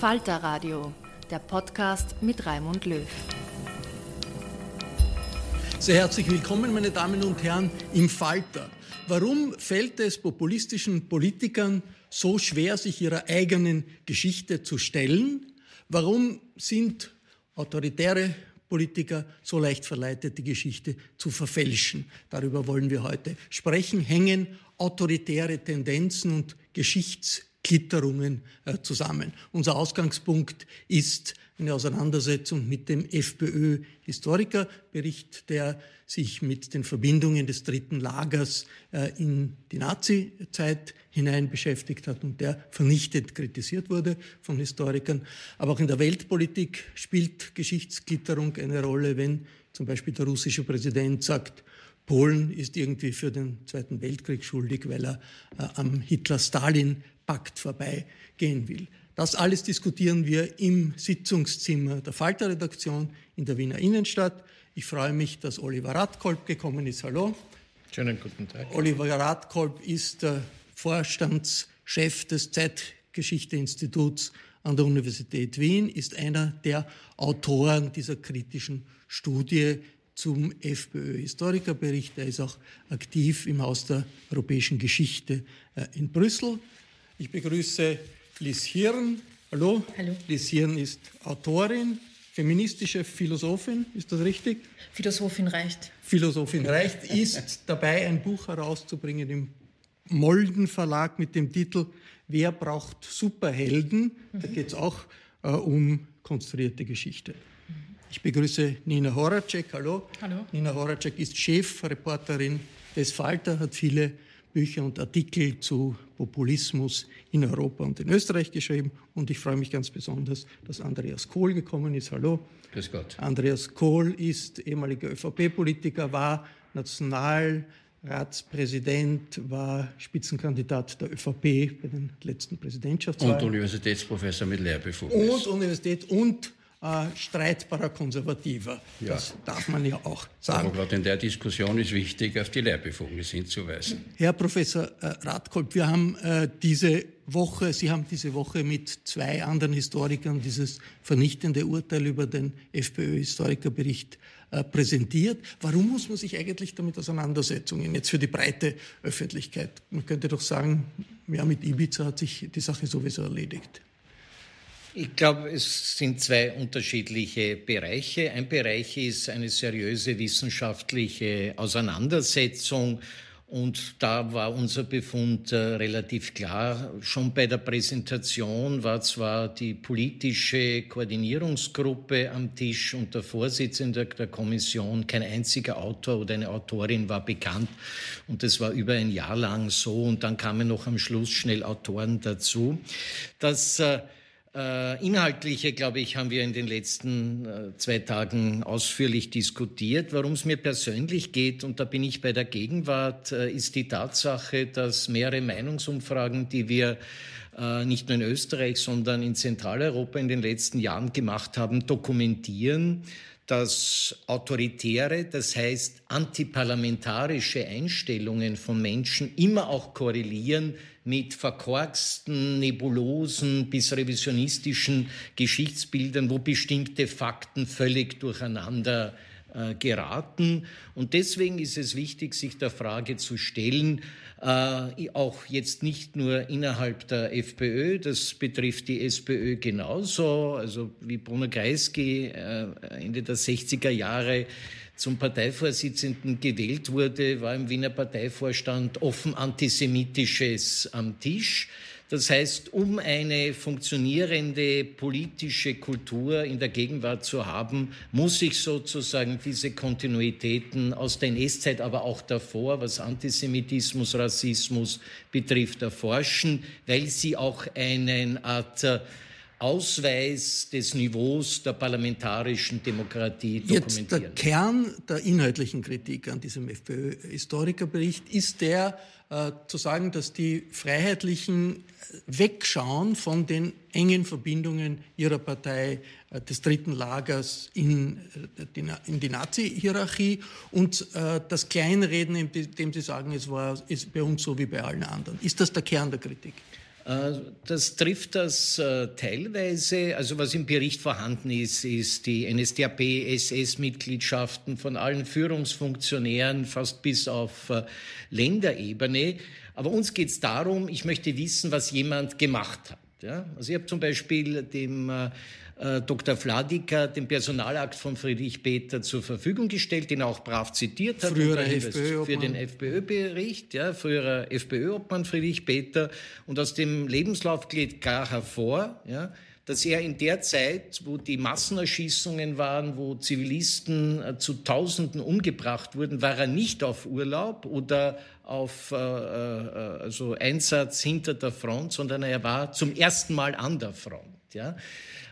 Falter Radio, der Podcast mit Raimund Löw. Sehr herzlich willkommen, meine Damen und Herren, im Falter. Warum fällt es populistischen Politikern so schwer, sich ihrer eigenen Geschichte zu stellen? Warum sind autoritäre Politiker so leicht verleitet, die Geschichte zu verfälschen? Darüber wollen wir heute sprechen. Hängen autoritäre Tendenzen und Geschichtsklitterungen äh, zusammen? Unser Ausgangspunkt ist eine Auseinandersetzung mit dem FPÖ-Historikerbericht, der sich mit den Verbindungen des dritten Lagers äh, in die Nazi-Zeit hinein beschäftigt hat und der vernichtend kritisiert wurde von Historikern. Aber auch in der Weltpolitik spielt Geschichtsklitterung eine Rolle, wenn zum Beispiel der russische Präsident sagt, Polen ist irgendwie für den Zweiten Weltkrieg schuldig, weil er äh, am Hitler-Stalin-Pakt vorbeigehen will. Das alles diskutieren wir im Sitzungszimmer der Falter-Redaktion in der Wiener Innenstadt. Ich freue mich, dass Oliver Radkolb gekommen ist. Hallo. Schönen guten Tag. Oliver Radkolb ist der Vorstandschef des Zeitgeschichte-Instituts an der Universität Wien, ist einer der Autoren dieser kritischen Studie zum FPÖ-Historikerbericht. Er ist auch aktiv im Haus der europäischen Geschichte äh, in Brüssel. Ich begrüße Liz Hirn. Hallo. Hallo. Liz Hirn ist Autorin, feministische Philosophin, ist das richtig? Philosophin reicht. Philosophin reicht, ist dabei ein Buch herauszubringen im Molden Verlag mit dem Titel Wer braucht Superhelden? Da geht es auch äh, um konstruierte Geschichte. Ich begrüße Nina Horacek. Hallo. Hallo. Nina Horacek ist Chefreporterin des Falter, hat viele Bücher und Artikel zu Populismus in Europa und in Österreich geschrieben. Und ich freue mich ganz besonders, dass Andreas Kohl gekommen ist. Hallo. Grüß Gott. Andreas Kohl ist ehemaliger ÖVP-Politiker, war Nationalratspräsident, war Spitzenkandidat der ÖVP bei den letzten Und Präsidentschaftswahlen. Universitätsprofessor mit Lehrbefugnis. Und Universität und äh, streitbarer Konservativer. Ja. Das darf man ja auch Aber sagen. gerade in der Diskussion ist wichtig, auf die Lehrbefugnis hinzuweisen. Herr Professor äh, Radkolb, wir haben äh, diese Woche, Sie haben diese Woche mit zwei anderen Historikern dieses vernichtende Urteil über den FPÖ-Historikerbericht äh, präsentiert. Warum muss man sich eigentlich damit auseinandersetzen, jetzt für die breite Öffentlichkeit? Man könnte doch sagen, ja, mit Ibiza hat sich die Sache sowieso erledigt. Ich glaube, es sind zwei unterschiedliche Bereiche. Ein Bereich ist eine seriöse wissenschaftliche Auseinandersetzung. Und da war unser Befund äh, relativ klar. Schon bei der Präsentation war zwar die politische Koordinierungsgruppe am Tisch und der Vorsitzende der Kommission, kein einziger Autor oder eine Autorin war bekannt. Und das war über ein Jahr lang so. Und dann kamen noch am Schluss schnell Autoren dazu. Das äh, inhaltliche, glaube ich, haben wir in den letzten äh, zwei Tagen ausführlich diskutiert. Warum es mir persönlich geht, und da bin ich bei der Gegenwart, äh, ist die Tatsache, dass mehrere Meinungsumfragen, die wir äh, nicht nur in Österreich, sondern in Zentraleuropa in den letzten Jahren gemacht haben, dokumentieren, dass autoritäre, das heißt antiparlamentarische Einstellungen von Menschen immer auch korrelieren mit verkorksten, nebulosen bis revisionistischen Geschichtsbildern, wo bestimmte Fakten völlig durcheinander äh, geraten. Und deswegen ist es wichtig, sich der Frage zu stellen, äh, auch jetzt nicht nur innerhalb der FPÖ, das betrifft die SPÖ genauso, also wie Bruno Kreisky äh, Ende der 60er Jahre zum Parteivorsitzenden gewählt wurde, war im Wiener Parteivorstand offen antisemitisches am Tisch. Das heißt, um eine funktionierende politische Kultur in der Gegenwart zu haben, muss ich sozusagen diese Kontinuitäten aus der NS-Zeit, aber auch davor, was Antisemitismus, Rassismus betrifft, erforschen, weil sie auch eine Art äh, Ausweis des Niveaus der parlamentarischen Demokratie dokumentieren. Jetzt der Kern der inhaltlichen Kritik an diesem FPÖ-Historikerbericht ist der, äh, zu sagen, dass die Freiheitlichen wegschauen von den engen Verbindungen ihrer Partei äh, des dritten Lagers in, äh, die, in die Nazi-Hierarchie und äh, das Kleinreden, indem sie sagen, es war ist bei uns so wie bei allen anderen. Ist das der Kern der Kritik? Äh, das trifft das äh, teilweise. Also was im Bericht vorhanden ist, ist die NSDAP-SS-Mitgliedschaften von allen Führungsfunktionären, fast bis auf äh, Länderebene. Aber uns geht es darum, ich möchte wissen, was jemand gemacht hat. Also ich habe zum Beispiel dem äh, Dr. Vladiker den Personalakt von Friedrich Peter zur Verfügung gestellt, den er auch brav zitiert hat. Früherer FPÖ für den FPÖ-Bericht, ja, früherer FPÖ-Obmann Friedrich Peter. Und aus dem Lebenslauf geht klar hervor, ja, dass er in der Zeit, wo die Massenerschießungen waren, wo Zivilisten äh, zu Tausenden umgebracht wurden, war er nicht auf Urlaub oder auf äh, äh, also Einsatz hinter der Front, sondern er war zum ersten Mal an der Front. Ja.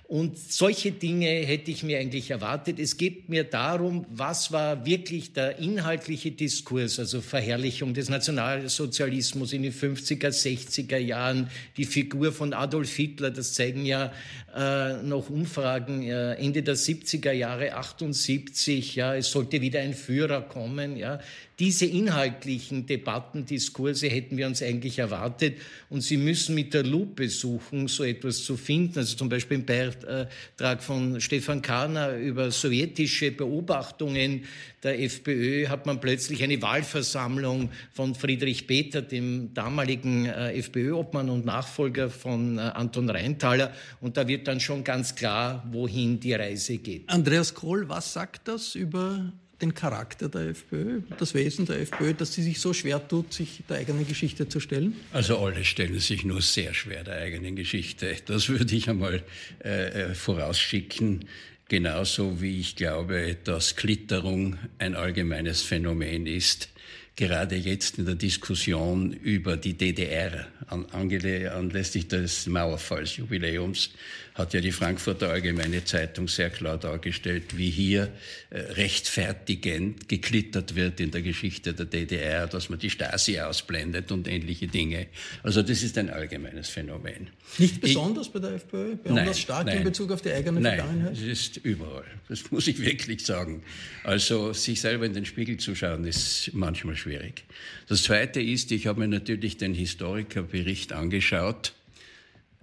Und solche Dinge hätte ich mir eigentlich erwartet. Es geht mir darum, was war wirklich der inhaltliche Diskurs, also Verherrlichung des Nationalsozialismus in den 50er, 60er Jahren, die Figur von Adolf Hitler, das zeigen ja äh, noch Umfragen äh, Ende der 70er Jahre, 78, ja, es sollte wieder ein Führer kommen, ja. Diese inhaltlichen Debatten, Diskurse hätten wir uns eigentlich erwartet und Sie müssen mit der Lupe suchen, so etwas zu finden. Also zum Beispiel im Beitrag von Stefan Kahner über sowjetische Beobachtungen der FPÖ hat man plötzlich eine Wahlversammlung von Friedrich Peter, dem damaligen äh, FPÖ-Obmann und Nachfolger von äh, Anton Reintaler. Und da wird dann schon ganz klar, wohin die Reise geht. Andreas Kohl, was sagt das über den Charakter der FPÖ, das Wesen der FPÖ, dass sie sich so schwer tut, sich der eigenen Geschichte zu stellen? Also alle stellen sich nur sehr schwer der eigenen Geschichte. Das würde ich einmal äh, äh vorausschicken. Genauso wie ich glaube, dass Klitterung ein allgemeines Phänomen ist gerade jetzt in der Diskussion über die DDR anlässlich des Mauerfallsjubiläums hat ja die Frankfurter Allgemeine Zeitung sehr klar dargestellt, wie hier äh, rechtfertigend geklittert wird in der Geschichte der DDR, dass man die Stasi ausblendet und ähnliche Dinge. Also das ist ein allgemeines Phänomen. Nicht besonders ich, bei der FPÖ? Besonders nein, stark nein, in Bezug auf die eigene nein, Vergangenheit? es ist überall. Das muss ich wirklich sagen. Also sich selber in den Spiegel zu schauen, ist manchmal schwierig. Das Zweite ist, ich habe mir natürlich den Historikerbericht angeschaut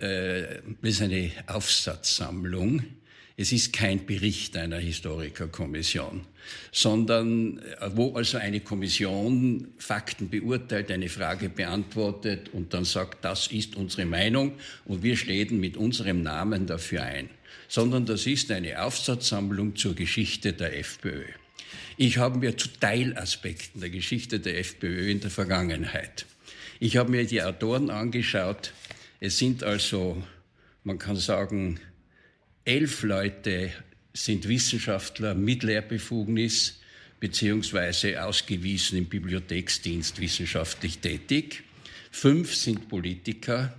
äh, ist eine Aufsatzsammlung. Es ist kein Bericht einer Historikerkommission, sondern äh, wo also eine Kommission Fakten beurteilt, eine Frage beantwortet und dann sagt, das ist unsere Meinung und wir stehen mit unserem Namen dafür ein. Sondern das ist eine Aufsatzsammlung zur Geschichte der FPÖ. Ich habe mir zu Teilaspekten der Geschichte der FPÖ in der Vergangenheit. Ich habe mir die Autoren angeschaut, es sind also, man kann sagen, elf Leute sind Wissenschaftler mit Lehrbefugnis beziehungsweise ausgewiesen im Bibliotheksdienst wissenschaftlich tätig. Fünf sind Politiker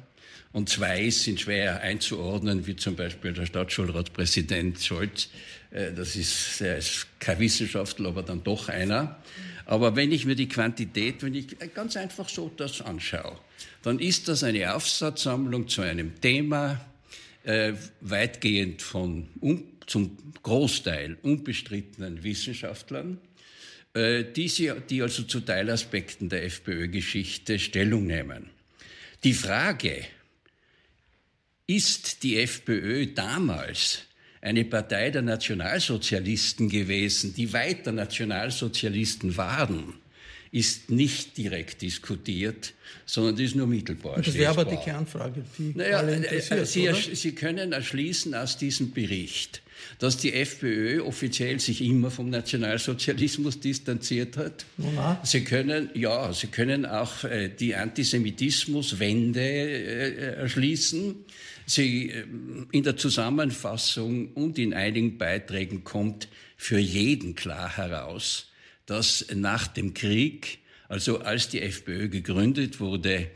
Und zwei sind schwer einzuordnen, wie zum Beispiel der Stadtschulratspräsident Scholz. Äh, das ist, er ist kein Wissenschaftler, aber dann doch einer. Aber wenn ich mir die Quantität, wenn ich ganz einfach so das anschaue, dann ist das eine Aufsatzsammlung zu einem Thema, äh, weitgehend von um, zum Großteil unbestrittenen Wissenschaftlern, äh, die, sie, die also zu Teilaspekten der FPÖ-Geschichte Stellung nehmen. Die Frage, ist die FPÖ damals eine Partei der Nationalsozialisten gewesen, die weiter Nationalsozialisten waren, ist nicht direkt diskutiert, sondern das ist nur mittelbar. Und das wäre aber die Kernfrage, die naja, alle interessiert, äh, Sie, Sie können erschließen aus diesem Bericht, dass die FPÖ offiziell sich immer vom Nationalsozialismus distanziert hat. Ja. Sie können, ja, Sie können auch äh, die Antisemitismuswende äh, erschließen. Sie, äh, in der Zusammenfassung und in einigen Beiträgen kommt für jeden klar heraus, dass nach dem Krieg, also als die FPÖ gegründet wurde,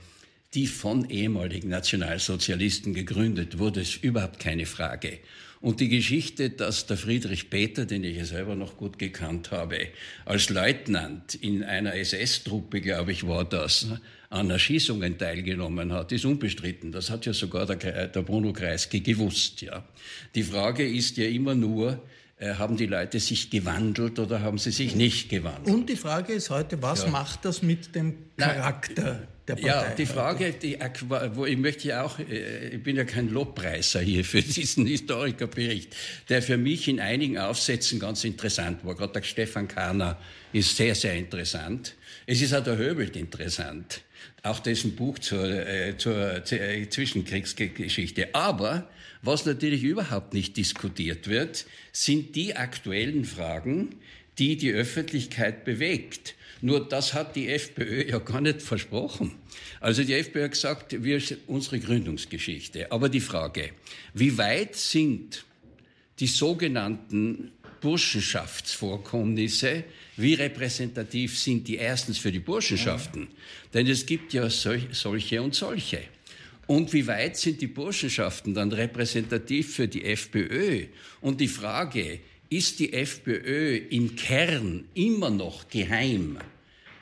die von ehemaligen Nationalsozialisten gegründet wurde, ist überhaupt keine Frage. Und die Geschichte, dass der Friedrich Peter, den ich ja selber noch gut gekannt habe, als Leutnant in einer SS-Truppe, glaube ich, war das, an Erschießungen teilgenommen hat, ist unbestritten. Das hat ja sogar der, der Bruno Kreisky gewusst. Ja. Die Frage ist ja immer nur, haben die Leute sich gewandelt oder haben sie sich nicht gewandelt? Und die Frage ist heute, was ja. macht das mit dem Charakter der Partei? Ja, die Frage, die, wo ich möchte ja auch, äh, ich bin ja kein Lobpreiser hier für diesen Historikerbericht, der für mich in einigen Aufsätzen ganz interessant war. Gerade der Stefan Kahner ist sehr, sehr interessant. Es ist auch der Höbelt interessant, auch dessen Buch zur, äh, zur äh, Zwischenkriegsgeschichte. Aber was natürlich überhaupt nicht diskutiert wird, sind die aktuellen Fragen, die die Öffentlichkeit bewegt. Nur das hat die FPÖ ja gar nicht versprochen. Also die FPÖ hat gesagt, wir unsere Gründungsgeschichte. Aber die Frage, wie weit sind die sogenannten Burschenschaftsvorkommnisse, wie repräsentativ sind die erstens für die Burschenschaften? Denn es gibt ja solche und solche. Und wie weit sind die Burschenschaften dann repräsentativ für die FPÖ? Und die Frage, ist die FPÖ im Kern immer noch geheim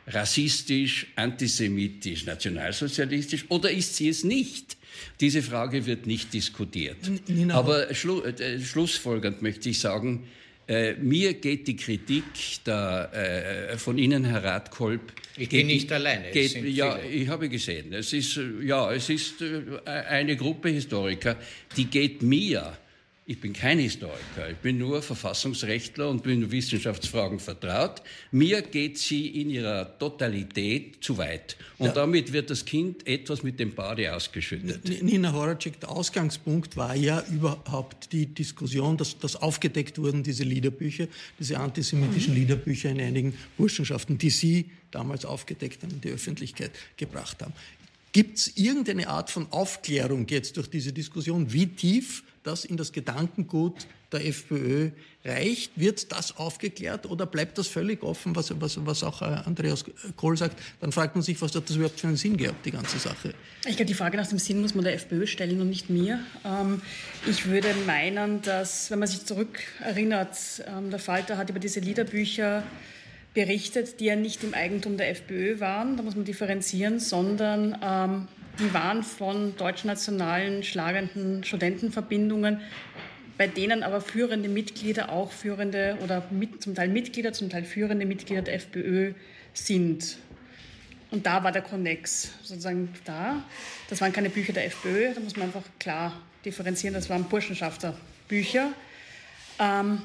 rassistisch, antisemitisch, nationalsozialistisch oder ist sie es nicht? Diese Frage wird nicht diskutiert. Nina, Aber schlu äh, schlussfolgernd möchte ich sagen, äh, mir geht die Kritik der, äh, von Ihnen, Herr Radkolb. Ich bin nicht alleine. Geht, ja, viele. ich habe gesehen. Es ist, ja, es ist äh, eine Gruppe Historiker, die geht mir ich bin kein Historiker, ich bin nur Verfassungsrechtler und bin Wissenschaftsfragen vertraut. Mir geht sie in ihrer Totalität zu weit. Und ja. damit wird das Kind etwas mit dem Bade ausgeschüttet. Nina Horacek, der Ausgangspunkt war ja überhaupt die Diskussion, dass, dass aufgedeckt wurden diese Liederbücher, diese antisemitischen mhm. Liederbücher in einigen Burschenschaften, die Sie damals aufgedeckt haben, in die Öffentlichkeit gebracht haben. Gibt es irgendeine Art von Aufklärung jetzt durch diese Diskussion? Wie tief das in das Gedankengut der FPÖ reicht? Wird das aufgeklärt oder bleibt das völlig offen, was, was, was auch äh, Andreas Kohl sagt? Dann fragt man sich, was hat das überhaupt für einen Sinn gehabt, die ganze Sache? Ich glaube, die Frage nach dem Sinn muss man der FPÖ stellen und nicht mir. Ähm, ich würde meinen, dass, wenn man sich zurückerinnert, ähm, der Falter hat über diese Liederbücher berichtet, die ja nicht im Eigentum der FPÖ waren, da muss man differenzieren, sondern ähm, die waren von deutschnationalen schlagenden Studentenverbindungen, bei denen aber führende Mitglieder auch führende oder mit, zum Teil Mitglieder, zum Teil führende Mitglieder der FPÖ sind. Und da war der Konnex sozusagen da. Das waren keine Bücher der FPÖ, da muss man einfach klar differenzieren, das waren Burschenschafterbücher. Ähm,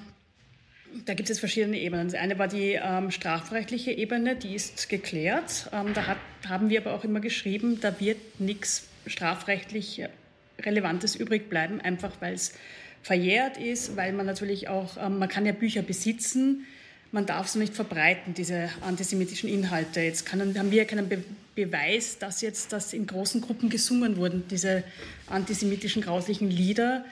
da gibt es verschiedene Ebenen. Eine war die ähm, strafrechtliche Ebene, die ist geklärt. Ähm, da hat, haben wir aber auch immer geschrieben, da wird nichts strafrechtlich Relevantes übrig bleiben, einfach weil es verjährt ist, weil man natürlich auch, ähm, man kann ja Bücher besitzen, man darf so nicht verbreiten, diese antisemitischen Inhalte. Jetzt kann, haben wir ja keinen Be Beweis, dass jetzt das in großen Gruppen gesungen wurden, diese antisemitischen grauslichen Lieder.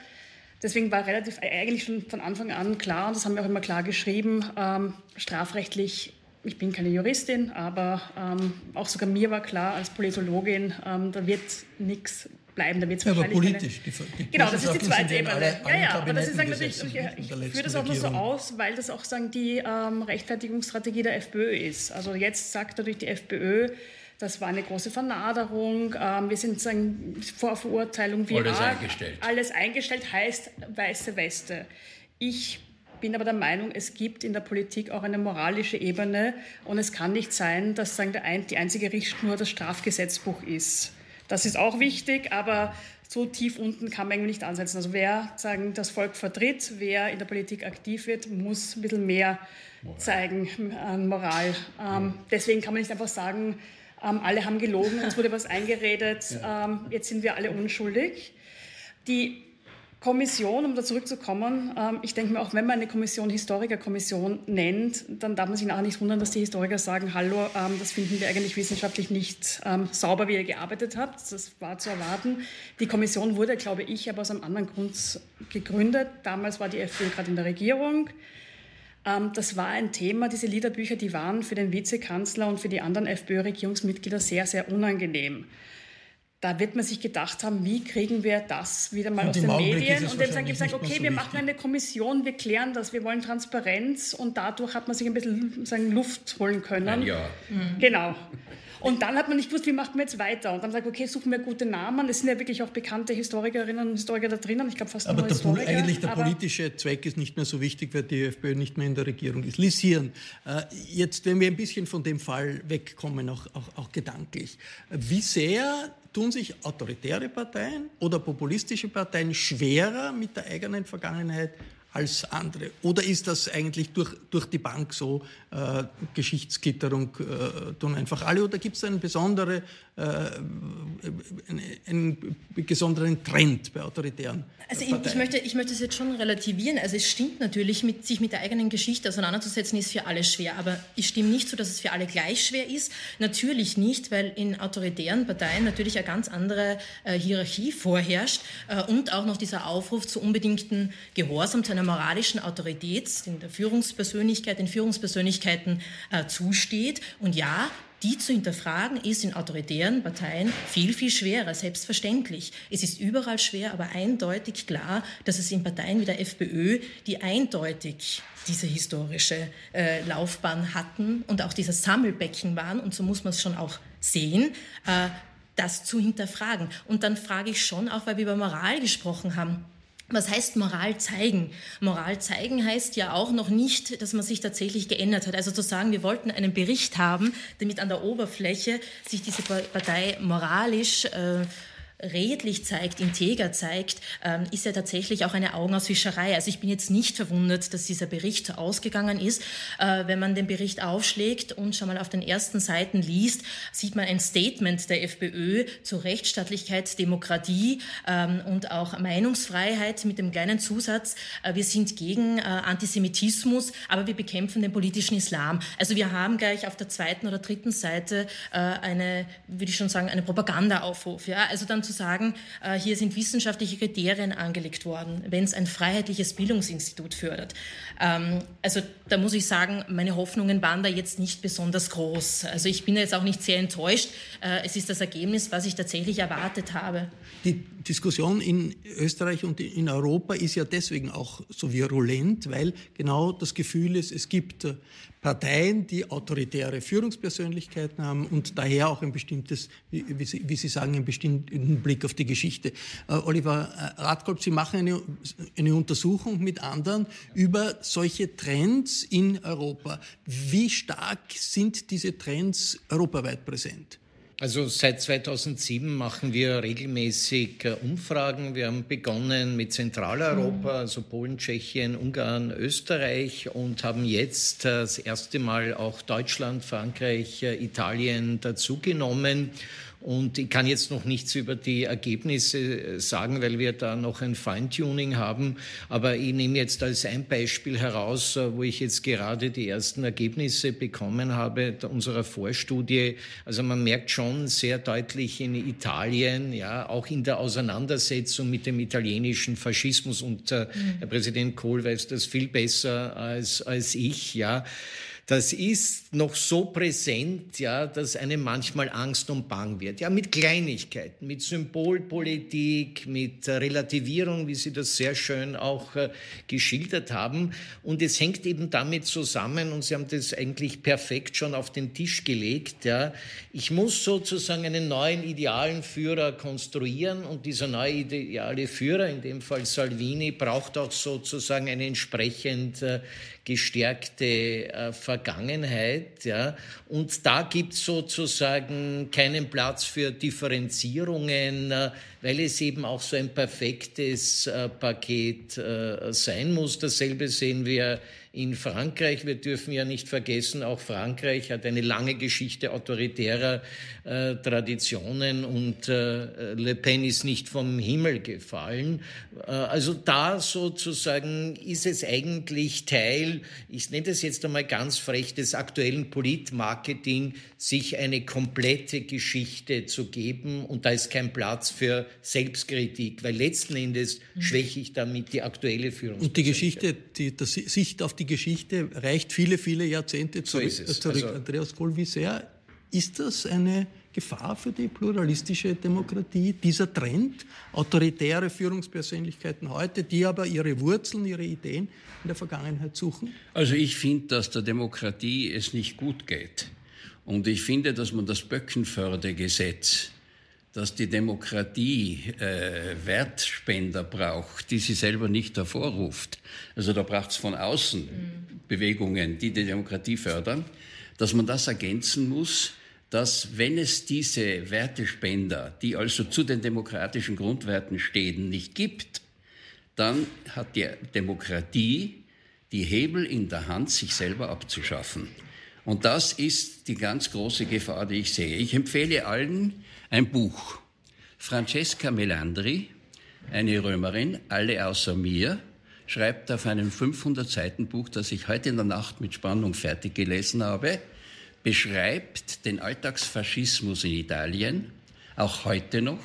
Deswegen war relativ eigentlich schon von Anfang an klar, und das haben wir auch immer klar geschrieben, ähm, strafrechtlich, ich bin keine Juristin, aber ähm, auch sogar mir war klar als Politologin, ähm, da wird nichts bleiben. Da wird ja, aber politisch. Keine, die, die genau, das ist die zweite Ebene. Alle, ja, ja, aber das ist sagen, natürlich, ich, ich führe das auch nur so aus, weil das auch sagen, die ähm, Rechtfertigungsstrategie der FPÖ ist. Also jetzt sagt natürlich die FPÖ, das war eine große Vernaderung. Ähm, wir sind sagen, vor Verurteilung wie alles eingestellt. Alles eingestellt heißt weiße Weste. Ich bin aber der Meinung, es gibt in der Politik auch eine moralische Ebene und es kann nicht sein, dass sagen, die einzige Richtschnur das Strafgesetzbuch ist. Das ist auch wichtig, aber so tief unten kann man irgendwie nicht ansetzen. Also wer sagen, das Volk vertritt, wer in der Politik aktiv wird, muss ein bisschen mehr zeigen an Moral. Ähm, deswegen kann man nicht einfach sagen, ähm, alle haben gelogen, uns wurde was eingeredet, ähm, jetzt sind wir alle unschuldig. Die Kommission, um da zurückzukommen, ähm, ich denke mir auch, wenn man eine Kommission Historikerkommission nennt, dann darf man sich nachher nicht wundern, dass die Historiker sagen, hallo, ähm, das finden wir eigentlich wissenschaftlich nicht ähm, sauber, wie ihr gearbeitet habt. Das war zu erwarten. Die Kommission wurde, glaube ich, aber aus einem anderen Grund gegründet. Damals war die FPÖ gerade in der Regierung. Das war ein Thema, diese Liederbücher, die waren für den Vizekanzler und für die anderen FPÖ-Regierungsmitglieder sehr, sehr unangenehm da wird man sich gedacht haben, wie kriegen wir das wieder mal und aus den Medien? Und dann gesagt, okay, so wir machen eine Kommission, wir klären das, wir wollen Transparenz und dadurch hat man sich ein bisschen sagen, Luft holen können. Jahr. Mhm. Genau. Und dann hat man nicht gewusst, wie macht man jetzt weiter. Und dann sagt okay, suchen wir gute Namen. Es sind ja wirklich auch bekannte Historikerinnen und Historiker da drinnen. Ich glaube fast aber nur der Historiker. eigentlich der politische Zweck ist nicht mehr so wichtig, weil die FPÖ nicht mehr in der Regierung ist. Lisieren. Äh, jetzt, wenn wir ein bisschen von dem Fall wegkommen, auch, auch, auch gedanklich. Wie sehr tun sich autoritäre Parteien oder populistische Parteien schwerer mit der eigenen Vergangenheit als andere? Oder ist das eigentlich durch, durch die Bank so, äh, Geschichtsgitterung äh, tun einfach alle? Oder gibt es eine besondere äh, einen besonderen Trend bei autoritären Also ich, ich, möchte, ich möchte es jetzt schon relativieren. Also es stimmt natürlich, mit, sich mit der eigenen Geschichte auseinanderzusetzen, ist für alle schwer. Aber ich stimme nicht so, dass es für alle gleich schwer ist. Natürlich nicht, weil in autoritären Parteien natürlich eine ganz andere äh, Hierarchie vorherrscht äh, und auch noch dieser Aufruf zu unbedingten Gehorsam, zu einer moralischen Autorität in der Führungspersönlichkeit, den Führungspersönlichkeiten äh, zusteht. Und ja, die zu hinterfragen ist in autoritären Parteien viel, viel schwerer, selbstverständlich. Es ist überall schwer, aber eindeutig klar, dass es in Parteien wie der FPÖ, die eindeutig diese historische äh, Laufbahn hatten und auch dieses Sammelbecken waren, und so muss man es schon auch sehen, äh, das zu hinterfragen. Und dann frage ich schon auch, weil wir über Moral gesprochen haben, was heißt Moral zeigen? Moral zeigen heißt ja auch noch nicht, dass man sich tatsächlich geändert hat. Also zu sagen, wir wollten einen Bericht haben, damit an der Oberfläche sich diese Partei moralisch äh, redlich zeigt, integer zeigt, ähm, ist ja tatsächlich auch eine Augenauswischerei. Also ich bin jetzt nicht verwundert, dass dieser Bericht so ausgegangen ist. Äh, wenn man den Bericht aufschlägt und schon mal auf den ersten Seiten liest, sieht man ein Statement der FPÖ zu Rechtsstaatlichkeit, Demokratie ähm, und auch Meinungsfreiheit mit dem kleinen Zusatz, äh, wir sind gegen äh, Antisemitismus, aber wir bekämpfen den politischen Islam. Also wir haben gleich auf der zweiten oder dritten Seite eine, würde ich schon sagen, eine Propagandaaufruf. Ja? Also dann zu sagen, äh, hier sind wissenschaftliche Kriterien angelegt worden, wenn es ein freiheitliches Bildungsinstitut fördert. Ähm, also da muss ich sagen, meine Hoffnungen waren da jetzt nicht besonders groß. Also ich bin jetzt auch nicht sehr enttäuscht. Äh, es ist das Ergebnis, was ich tatsächlich erwartet habe. Die Diskussion in Österreich und in Europa ist ja deswegen auch so virulent, weil genau das Gefühl ist, es gibt äh, Parteien, die autoritäre Führungspersönlichkeiten haben und daher auch ein bestimmtes, wie Sie, wie Sie sagen, einen bestimmten Blick auf die Geschichte. Uh, Oliver äh, Radkolb, Sie machen eine, eine Untersuchung mit anderen über solche Trends in Europa. Wie stark sind diese Trends europaweit präsent? Also seit 2007 machen wir regelmäßig äh, Umfragen. Wir haben begonnen mit Zentraleuropa, also Polen, Tschechien, Ungarn, Österreich und haben jetzt äh, das erste Mal auch Deutschland, Frankreich, äh, Italien dazugenommen. Und ich kann jetzt noch nichts über die Ergebnisse äh, sagen, weil wir da noch ein Feintuning haben. Aber ich nehme jetzt als ein Beispiel heraus, äh, wo ich jetzt gerade die ersten Ergebnisse bekommen habe unserer Vorstudie. Also man merkt schon sehr deutlich in Italien, ja, auch in der Auseinandersetzung mit dem italienischen Faschismus und äh, mhm. Herr Präsident Kohl weiß das viel besser als, als ich, ja das ist noch so präsent, ja, dass einem manchmal Angst und Bang wird. Ja, mit Kleinigkeiten, mit Symbolpolitik, mit Relativierung, wie Sie das sehr schön auch äh, geschildert haben. Und es hängt eben damit zusammen, und Sie haben das eigentlich perfekt schon auf den Tisch gelegt, ja. Ich muss sozusagen einen neuen idealen Führer konstruieren und dieser neue ideale Führer, in dem Fall Salvini, braucht auch sozusagen eine entsprechend äh, gestärkte äh, Vergangenheit. Ja? Und da gibt es sozusagen keinen Platz für Differenzierungen, äh, weil es eben auch so ein perfektes äh, Paket sein muss. Dasselbe sehen wir in Frankreich. Wir dürfen ja nicht vergessen, auch Frankreich hat eine lange Geschichte autoritärer äh, Traditionen und äh, Le Pen ist nicht vom Himmel gefallen. Äh, also da sozusagen ist es eigentlich Teil, ich nenne das jetzt einmal ganz frech, des aktuellen Politmarketing, sich eine komplette Geschichte zu geben und da ist kein Platz für Selbstkritik, weil letzten Endes mhm. schwäche ich damit die aktuelle Führung. Und die Geschichte, die, die Sicht auf die Geschichte reicht viele, viele Jahrzehnte zurück. So zurück. Also, Andreas Kohl, wie sehr ist das eine Gefahr für die pluralistische Demokratie, dieser Trend, autoritäre Führungspersönlichkeiten heute, die aber ihre Wurzeln, ihre Ideen in der Vergangenheit suchen? Also ich finde, dass der Demokratie es nicht gut geht. Und ich finde, dass man das Böckenfördergesetz dass die Demokratie äh, Wertspender braucht, die sie selber nicht hervorruft. Also da braucht es von außen mhm. Bewegungen, die die Demokratie fördern, dass man das ergänzen muss, dass wenn es diese Wertespender, die also zu den demokratischen Grundwerten stehen, nicht gibt, dann hat die Demokratie die Hebel in der Hand, sich selber abzuschaffen. Und das ist die ganz große Gefahr, die ich sehe. Ich empfehle allen, ein Buch. Francesca Melandri, eine Römerin, alle außer mir, schreibt auf einem 500-Seiten-Buch, das ich heute in der Nacht mit Spannung fertig gelesen habe, beschreibt den Alltagsfaschismus in Italien, auch heute noch.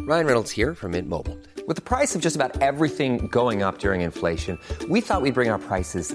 Ryan Reynolds here from Mint Mobile. With the price of just about everything going up during inflation, we thought we'd bring our prices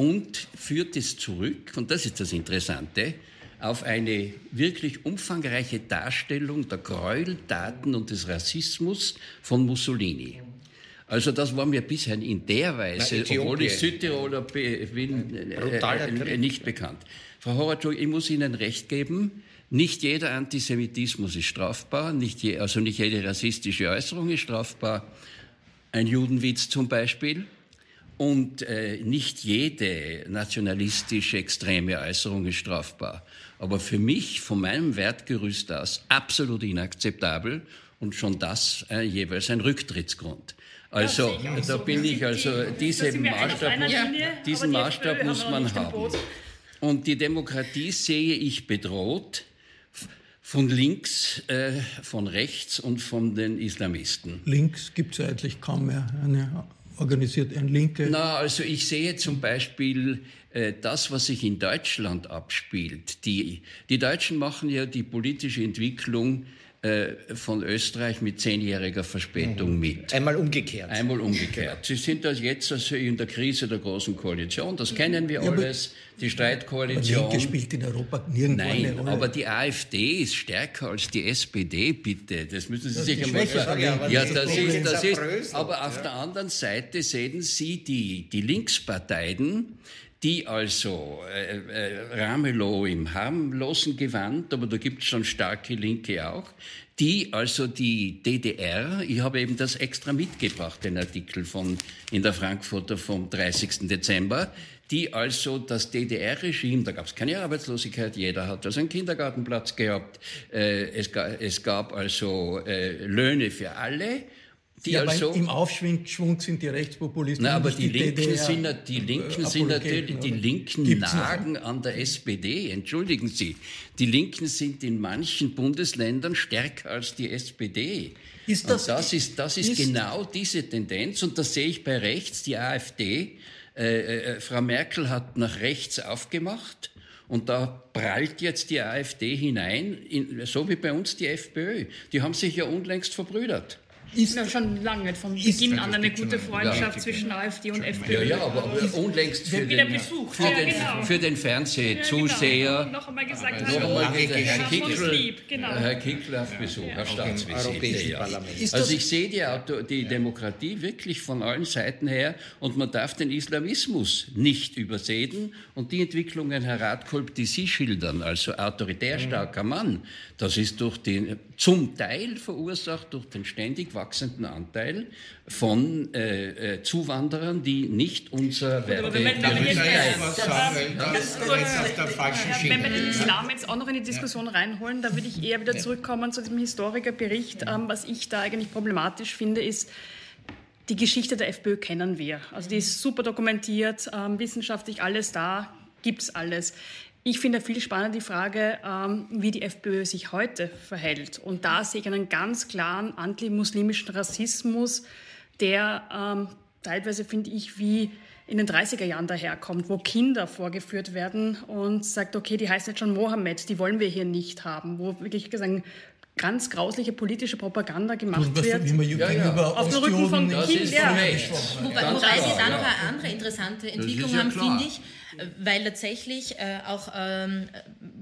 und führt es zurück, und das ist das Interessante, auf eine wirklich umfangreiche Darstellung der Gräueltaten und des Rassismus von Mussolini. Also das war mir bisher in der Weise, Na, obwohl ich Südtiroler bin, äh, nicht bekannt. Frau Horatschuk, ich muss Ihnen recht geben, nicht jeder Antisemitismus ist strafbar, nicht je, also nicht jede rassistische Äußerung ist strafbar. Ein Judenwitz zum Beispiel, und äh, nicht jede nationalistisch extreme Äußerung ist strafbar. Aber für mich, von meinem Wertgerüst aus, absolut inakzeptabel und schon das äh, jeweils ein Rücktrittsgrund. Also ja, da bin ich, also diese Maßstab, Linie, diesen Maßstab muss man haben. Und die Demokratie sehe ich bedroht von links, äh, von rechts und von den Islamisten. Links gibt es eigentlich kaum mehr. Eine organisiert ein Linke? Na, also ich sehe zum Beispiel äh, das, was sich in Deutschland abspielt. Die, die Deutschen machen ja die politische Entwicklung äh, von Österreich mit zehnjähriger Verspätung mhm. mit. Einmal umgekehrt. Einmal umgekehrt. Sie sind das jetzt also in der Krise der großen Koalition, das kennen wir ja, alles, die Streitkoalition. Linke spielt in Europa nirgendwo Nein, eine Rolle. aber die AfD ist stärker als die SPD, bitte. Das müssen Sie sich einmal sagen. Ja, das ist, das ist, aber auf der anderen Seite sehen Sie die, die Linksparteien, die also äh, äh, Ramelow im harmlosen Gewand, aber da gibt es schon starke Linke auch, die also die DDR, ich habe eben das extra mitgebracht, den Artikel von in der Frankfurter vom 30. Dezember, die also das DDR-Regime, da gab es keine Arbeitslosigkeit, jeder hat also einen Kindergartenplatz gehabt, äh, es, ga, es, gab also äh, Löhne für alle, die ja, also, im Aufschwung sind die Rechtspopulisten. Na, aber die, die, Linken DDR, sind, die Linken sind natürlich, die Linken nagen noch? an der SPD. Entschuldigen Sie, die Linken sind in manchen Bundesländern stärker als die SPD. Ist das, und das ist, das ist, ist genau diese Tendenz und das sehe ich bei rechts, die AfD. Äh, äh, Frau Merkel hat nach rechts aufgemacht. Und da prallt jetzt die AfD hinein, in, so wie bei uns die FPÖ. Die haben sich ja unlängst verbrüdert ist ja, schon lange, vom Beginn an eine gute Freundschaft ja, zwischen AfD und FPÖ. Ja, ja, aber unlängst für den, Besuch. Für, den, genau. für den Fernsehzuseher. Genau. Noch einmal gesagt, noch einmal Herr Kickl, genau. Herr Kickl auf Besuch, Herr Staatsvisite. Also ich sehe die, Auto, die Demokratie wirklich von allen Seiten her und man darf den Islamismus nicht übersehen und die Entwicklungen, Herr Radkolb, die Sie schildern, also autoritär mhm. starker Mann, das ist durch den, zum Teil verursacht durch den ständig wachsenden Anteil von äh, äh, Zuwanderern, die nicht unser Werte wenn, wenn, wenn, wenn wir den Islam jetzt auch noch in die Diskussion reinholen, da würde ich eher wieder zurückkommen zu diesem Historikerbericht. Ähm, was ich da eigentlich problematisch finde, ist, die Geschichte der FPÖ kennen wir. Also die ist super dokumentiert, ähm, wissenschaftlich alles da, gibt es alles. Ich finde viel spannender die Frage, ähm, wie die FPÖ sich heute verhält. Und da sehe ich einen ganz klaren antimuslimischen Rassismus, der ähm, teilweise, finde ich, wie in den 30er Jahren daherkommt, wo Kinder vorgeführt werden und sagt, okay, die heißen jetzt schon Mohammed, die wollen wir hier nicht haben, wo wirklich gesagt ganz grausliche politische Propaganda gemacht was, wird. Man ja, ja. Auf dem Rücken von Kindern. Ja. Wobei, wobei wir da noch eine andere interessante Entwicklung haben, finde ich weil tatsächlich äh, auch, ähm,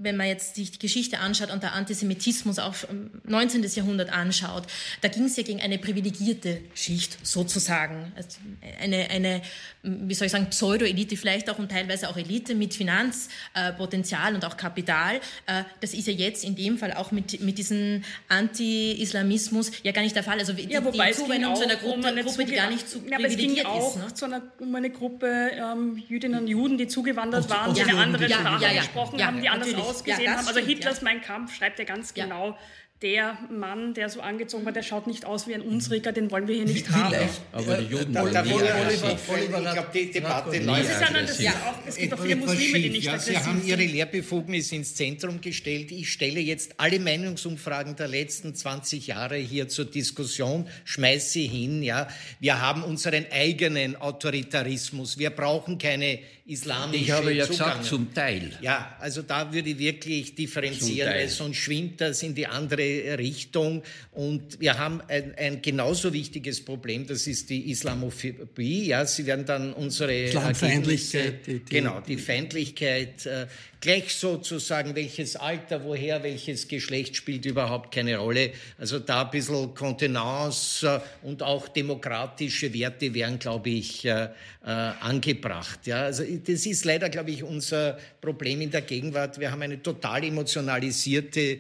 wenn man jetzt sich die Geschichte anschaut und der Antisemitismus auch im 19. Jahrhundert anschaut, da ging es ja gegen eine privilegierte Schicht sozusagen, also eine, eine, wie soll ich sagen, Pseudo-Elite vielleicht auch und teilweise auch Elite mit Finanzpotenzial äh, und auch Kapital. Äh, das ist ja jetzt in dem Fall auch mit, mit diesem Anti-Islamismus ja gar nicht der Fall. Also die, ja, wobei die Zuwendung zu einer Gruppe, um eine Gruppe die gar nicht zu ja, aber es ging auch ist, ne? zu einer, um eine Gruppe ähm, Jüdinnen und Juden, die zu zugewandert waren, die eine andere Sprache gesprochen haben, die anders ausgesehen haben. Also Hitlers Mein Kampf schreibt ja ganz genau, der Mann, der so angezogen war, der schaut nicht aus wie ein Unsriger, den wollen wir hier nicht haben. Aber die Juden wollen da, da Oliver, Oliver, ich glaube, die Debatte läuft. Es, ja. es gibt auch viele Muslime, die nicht ja, Sie haben Ihre Lehrbefugnis ins Zentrum gestellt. Ich stelle jetzt alle Meinungsumfragen der letzten 20 Jahre hier zur Diskussion, schmeiße sie hin. Ja. Wir haben unseren eigenen Autoritarismus. Wir brauchen keine islamische Ich habe ja Zugang. gesagt, zum Teil. Ja, also da würde ich wirklich differenzieren, weil sonst schwimmt das in die andere Richtung. Und wir haben ein, ein genauso wichtiges Problem, das ist die Islamophobie. Ja, Sie werden dann unsere Islamfeindlichkeit. Die, die, genau, die Feindlichkeit äh, gleich sozusagen, welches Alter, woher, welches Geschlecht spielt überhaupt keine Rolle. Also da ein bisschen Kontenance äh, und auch demokratische Werte wären, glaube ich, äh, äh, angebracht. Ja, also das ist leider, glaube ich, unser Problem in der Gegenwart. Wir haben eine total emotionalisierte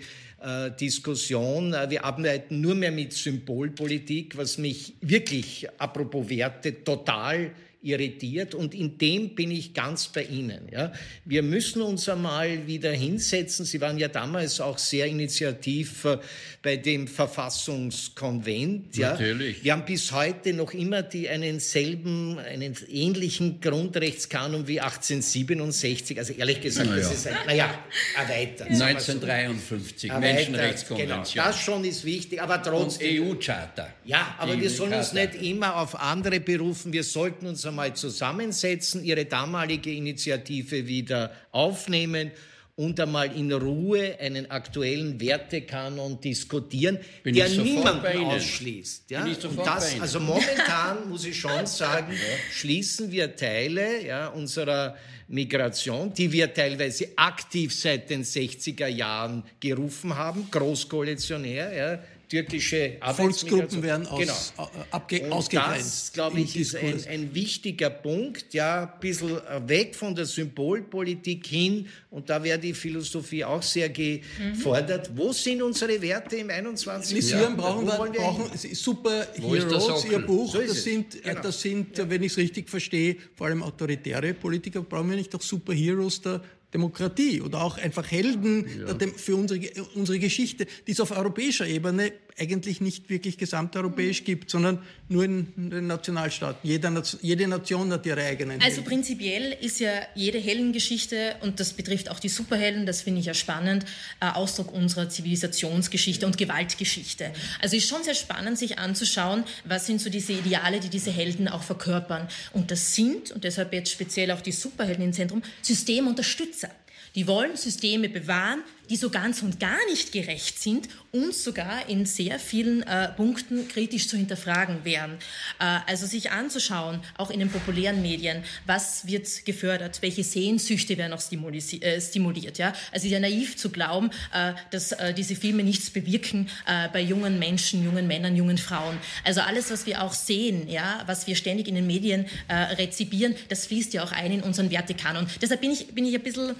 Diskussion. Wir arbeiten nur mehr mit Symbolpolitik, was mich wirklich, apropos Werte, total irritiert und in dem bin ich ganz bei Ihnen. Ja. Wir müssen uns einmal wieder hinsetzen. Sie waren ja damals auch sehr initiativ äh, bei dem Verfassungskonvent. Ja. Natürlich. Wir haben bis heute noch immer die, einen selben, einen ähnlichen Grundrechtskanon wie 1867. Also ehrlich gesagt, naja. das ist ein, naja, erweitert. 1953, erweitert, Menschenrechtskonvention. Genau, das schon ist wichtig, aber trotzdem. EU-Charta. Ja, aber wir sollen uns nicht immer auf andere berufen. Wir sollten uns einmal zusammensetzen, ihre damalige Initiative wieder aufnehmen und einmal in Ruhe einen aktuellen Wertekanon diskutieren, Bin der niemanden ausschließt. Ja? Und das, also momentan muss ich schon sagen, schließen wir Teile ja, unserer Migration, die wir teilweise aktiv seit den 60er Jahren gerufen haben, großkoalitionär, ja, türkische Volksgruppen werden aus, genau. Äh, abge, ausgegrenzt. Das, glaube ich, ist ein, ein, wichtiger Punkt, ja, ein bisschen weg von der Symbolpolitik hin, und da wäre die Philosophie auch sehr gefordert. Mhm. Wo sind unsere Werte im 21. Jahrhundert? brauchen, wir, brauchen Super Heroes, Ihr Buch, so das, sind, genau. das sind, ja. wenn ich es richtig verstehe, vor allem autoritäre Politiker, brauchen wir nicht auch Super Heroes der Demokratie oder auch einfach Helden ja. für unsere, unsere Geschichte, die es auf europäischer Ebene eigentlich nicht wirklich gesamteuropäisch gibt, sondern nur in den Nationalstaaten. Jede, jede Nation hat ihre eigenen. Also prinzipiell ist ja jede Heldengeschichte, und das betrifft auch die Superhelden, das finde ich ja spannend, Ausdruck unserer Zivilisationsgeschichte und Gewaltgeschichte. Also ist schon sehr spannend, sich anzuschauen, was sind so diese Ideale, die diese Helden auch verkörpern. Und das sind, und deshalb jetzt speziell auch die Superhelden im Zentrum, Systemunterstützer. Die wollen Systeme bewahren, die so ganz und gar nicht gerecht sind und sogar in sehr vielen äh, Punkten kritisch zu hinterfragen wären. Äh, also sich anzuschauen, auch in den populären Medien, was wird gefördert, welche Sehnsüchte werden noch stimuli äh, stimuliert. Ja? Also ist ja naiv zu glauben, äh, dass äh, diese Filme nichts bewirken äh, bei jungen Menschen, jungen Männern, jungen Frauen. Also alles, was wir auch sehen, ja, was wir ständig in den Medien rezipieren, das fließt ja auch ein in unseren Wertekanon. Deshalb bin ich, bin ich ein bisschen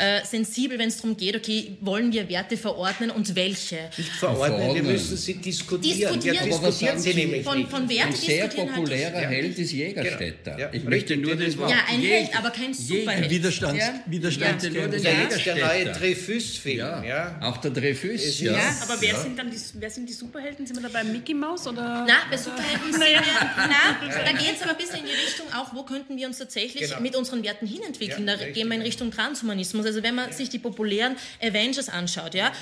äh, sensibel, wenn es darum geht, okay, wollen wir Werte verordnen und welche? Nicht verordnen, wir müssen sie diskutieren. Diskutieren, ja, diskutieren sie nämlich von, von Werte Ein sehr diskutieren populärer halt. Held ist Jägerstätter. Ja. Ich möchte nur den Ja, ein Held, aber kein Superheld. Widerstands, Ja. Widerstands Ja. Den Ja, der neue Jägerstätter. Dreyfus-Film. Ja. Ja. Auch der Dreyfus, ja. Ja, aber wer sind dann die, wer sind die Superhelden? Sind wir da bei Mickey Mouse oder? Na, bei Superhelden sind wir, na, da geht es aber ein bisschen in die Richtung auch, wo könnten wir uns tatsächlich Genau. mit unseren Werten hinentwickeln. Ja, da richtig, gehen wir in Richtung Transhumanismus. Also wenn man sich die populären Avengers anschaut, ja,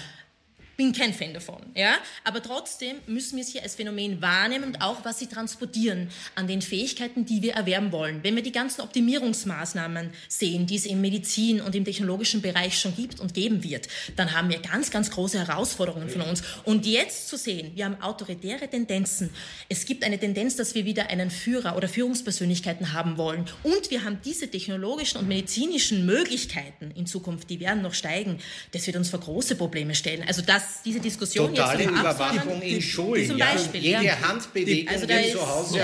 bin kein Fan davon, ja, aber trotzdem müssen wir es hier als Phänomen wahrnehmen und auch, was sie transportieren an den Fähigkeiten, die wir erwerben wollen. Wenn wir die ganzen Optimierungsmaßnahmen sehen, die es im Medizin und im technologischen Bereich schon gibt und geben wird, dann haben wir ganz, ganz große Herausforderungen von uns. Und jetzt zu sehen, wir haben autoritäre Tendenzen. Es gibt eine Tendenz, dass wir wieder einen Führer oder Führungspersönlichkeiten haben wollen. Und wir haben diese technologischen und medizinischen Möglichkeiten in Zukunft, die werden noch steigen. Das wird uns vor große Probleme stellen. Also das, diese Diskussion Totale jetzt Überwachung in Schulen. Zum ja. Beispiel, Jede ja. Handbewegung Also da ist- zu Hause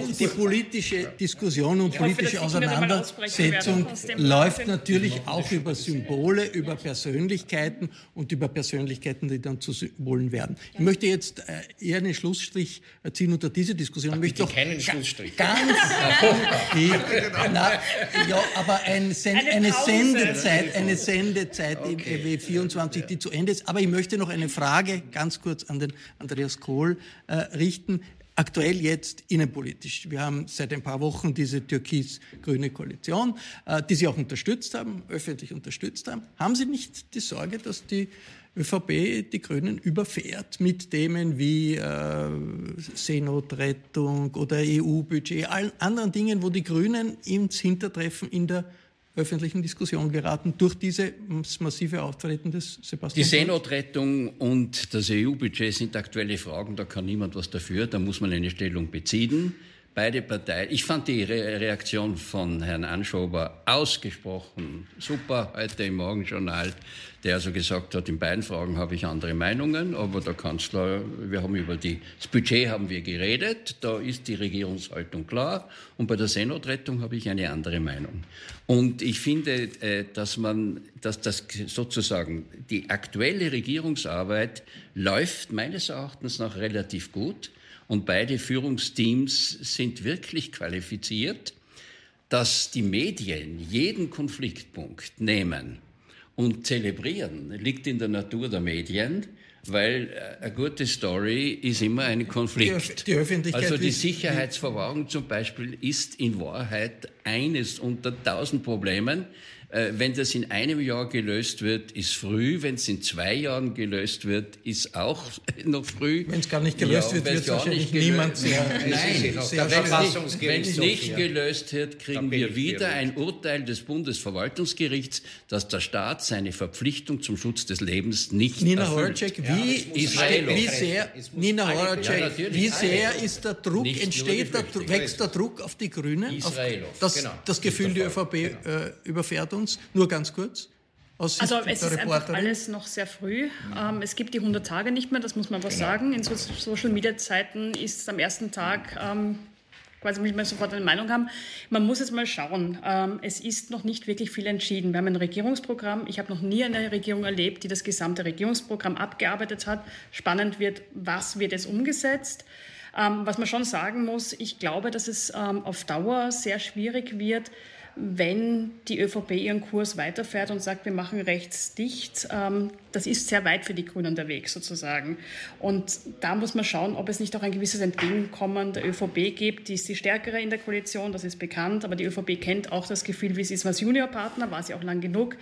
uns. Die politische Diskussion und Ich hoffe, politische werde Auseinandersetzung läuft natürlich auch über Symbole, über Persönlichkeiten und über Persönlichkeiten, die dann zu Symbolen werden. Ich möchte jetzt äh, eher einen Schlussstrich ziehen unter diese Diskussion. Ich möchte doch keinen Schlussstrich. Ganz die, na, ja, aber ein Sen Eine eine. Sendezeit, eine Sendezeit im EW 24, die zu Ende ist. Aber ich möchte noch eine Frage ganz kurz an den Andreas Kohl äh, richten. Aktuell jetzt innenpolitisch. Wir haben seit ein paar Wochen diese türkis-grüne Koalition, äh, die Sie auch unterstützt haben, öffentlich unterstützt haben. Haben Sie nicht die Sorge, dass die ÖVP die Grünen überfährt mit Themen wie äh, Seenotrettung oder EU-Budget, allen anderen Dingen, wo die Grünen ins Hintertreffen in der öffentlichen Diskussion geraten durch dieses massive Auftreten des Die Sebastian Kurz? Seenotrettung und das EU-Budget sind aktuelle Fragen, da kann niemand was dafür, da muss man eine Stellung beziehen. Beide Parteien, ich fand die Re Reaktion von Herrn Anschober ausgesprochen super heute im Morgenjournal, der also gesagt hat, in beiden Fragen habe ich andere Meinungen, aber der Kanzler, wir haben über die, das Budget haben wir geredet, da ist die Regierungshaltung klar und bei der Seenotrettung habe ich eine andere Meinung. Und ich finde, äh, dass man, dass das sozusagen die aktuelle Regierungsarbeit läuft meines Erachtens nach relativ gut und beide Führungsteams sind wirklich qualifiziert, dass die Medien jeden Konfliktpunkt nehmen und zelebrieren, liegt in der Natur der Medien, weil äh, eine gute Story ist immer ein Konflikt. Die die Öffentlichkeit also die Sicherheitsverwahrung zum Beispiel ist in Wahrheit eines unter tausend Problemen. Äh, Wenn das in einem Jahr gelöst wird, ist früh. Wenn es in zwei Jahren gelöst wird, ist auch noch früh. Wenn es gar nicht gelöst wird, wenn's wird gar wahrscheinlich nicht gelöst- niemand sehr- Nein, Es wenn es nicht gelöst wird, kriegen wir wieder ein Urteil des Bundesverwaltungsgerichts, dass der Staat seine Verpflichtung zum Schutz des Lebens nicht Nina erfüllt. Horacek, wie, Israel wie sehr, Es Nina Horacek, Ja, wie sehr ist der Druck, Nicht entsteht der, wächst der Druck auf die Grünen? Auf, das, Genau. das Gefühl, die ÖVP äh, überfährt uns. Nur ganz kurz. Aus Also es ist einfach alles noch sehr früh. Ähm, es gibt die 100 Tage nicht mehr, das muss man aber sagen. In so Social-Media-Zeiten ist es am ersten Tag, ähm, quasi will man sofort eine Meinung haben. Man muss jetzt mal schauen. Ähm, es ist noch nicht wirklich viel entschieden. Wir haben ein Regierungsprogramm. Ich habe noch nie eine Regierung erlebt, die das gesamte Regierungsprogramm abgearbeitet hat. Spannend wird, was wird jetzt umgesetzt. Ähm, was man schon sagen muss, ich glaube, dass es ähm, auf Dauer sehr schwierig wird, wenn die ÖVP ihren Kurs weiterfährt und sagt, wir machen rechts dicht, ähm, das ist sehr weit für die Grünen der Weg sozusagen. Und da muss man schauen, ob es nicht auch ein gewisses Entgegenkommen der ÖVP gibt. Die ist die stärkere in der Koalition, das ist bekannt, aber die ÖVP kennt auch das Gefühl, wie sie ist als Juniorpartner, war sie auch lang genug.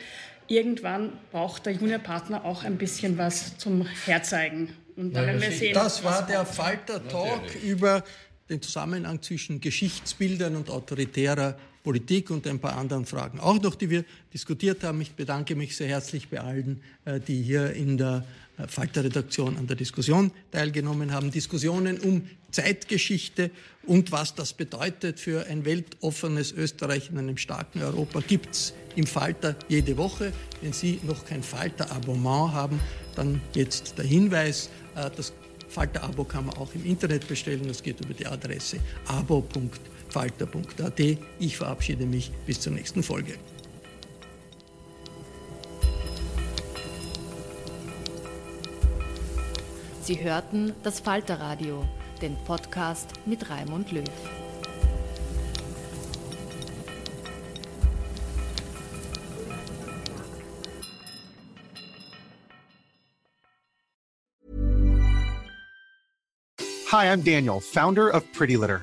Irgendwann braucht der Juniorpartner auch ein bisschen was zum Herzeigen. Und da werden wir sehen. Das war der Falter-Talk über den Zusammenhang zwischen Geschichtsbildern und autoritärer Politik und ein paar anderen Fragen auch noch, die wir diskutiert haben. Ich bedanke mich sehr herzlich bei allen, äh, die hier in der äh, Falter-Redaktion an der Diskussion teilgenommen haben. Diskussionen um Zeitgeschichte und was das bedeutet für ein weltoffenes Österreich in einem starken Europa gibt es im Falter jede Woche. Wenn Sie noch kein Falter-Abonnement haben, dann jetzt der Hinweis, äh, das Falter-Abo kann man auch im Internet bestellen. Das geht über die Adresse abo.falter.at. Ich verabschiede mich bis zur nächsten Folge. Sie hörten das Falterradio, den Podcast mit Raimund Löw. Hi, I'm Daniel, founder of Pretty Litter.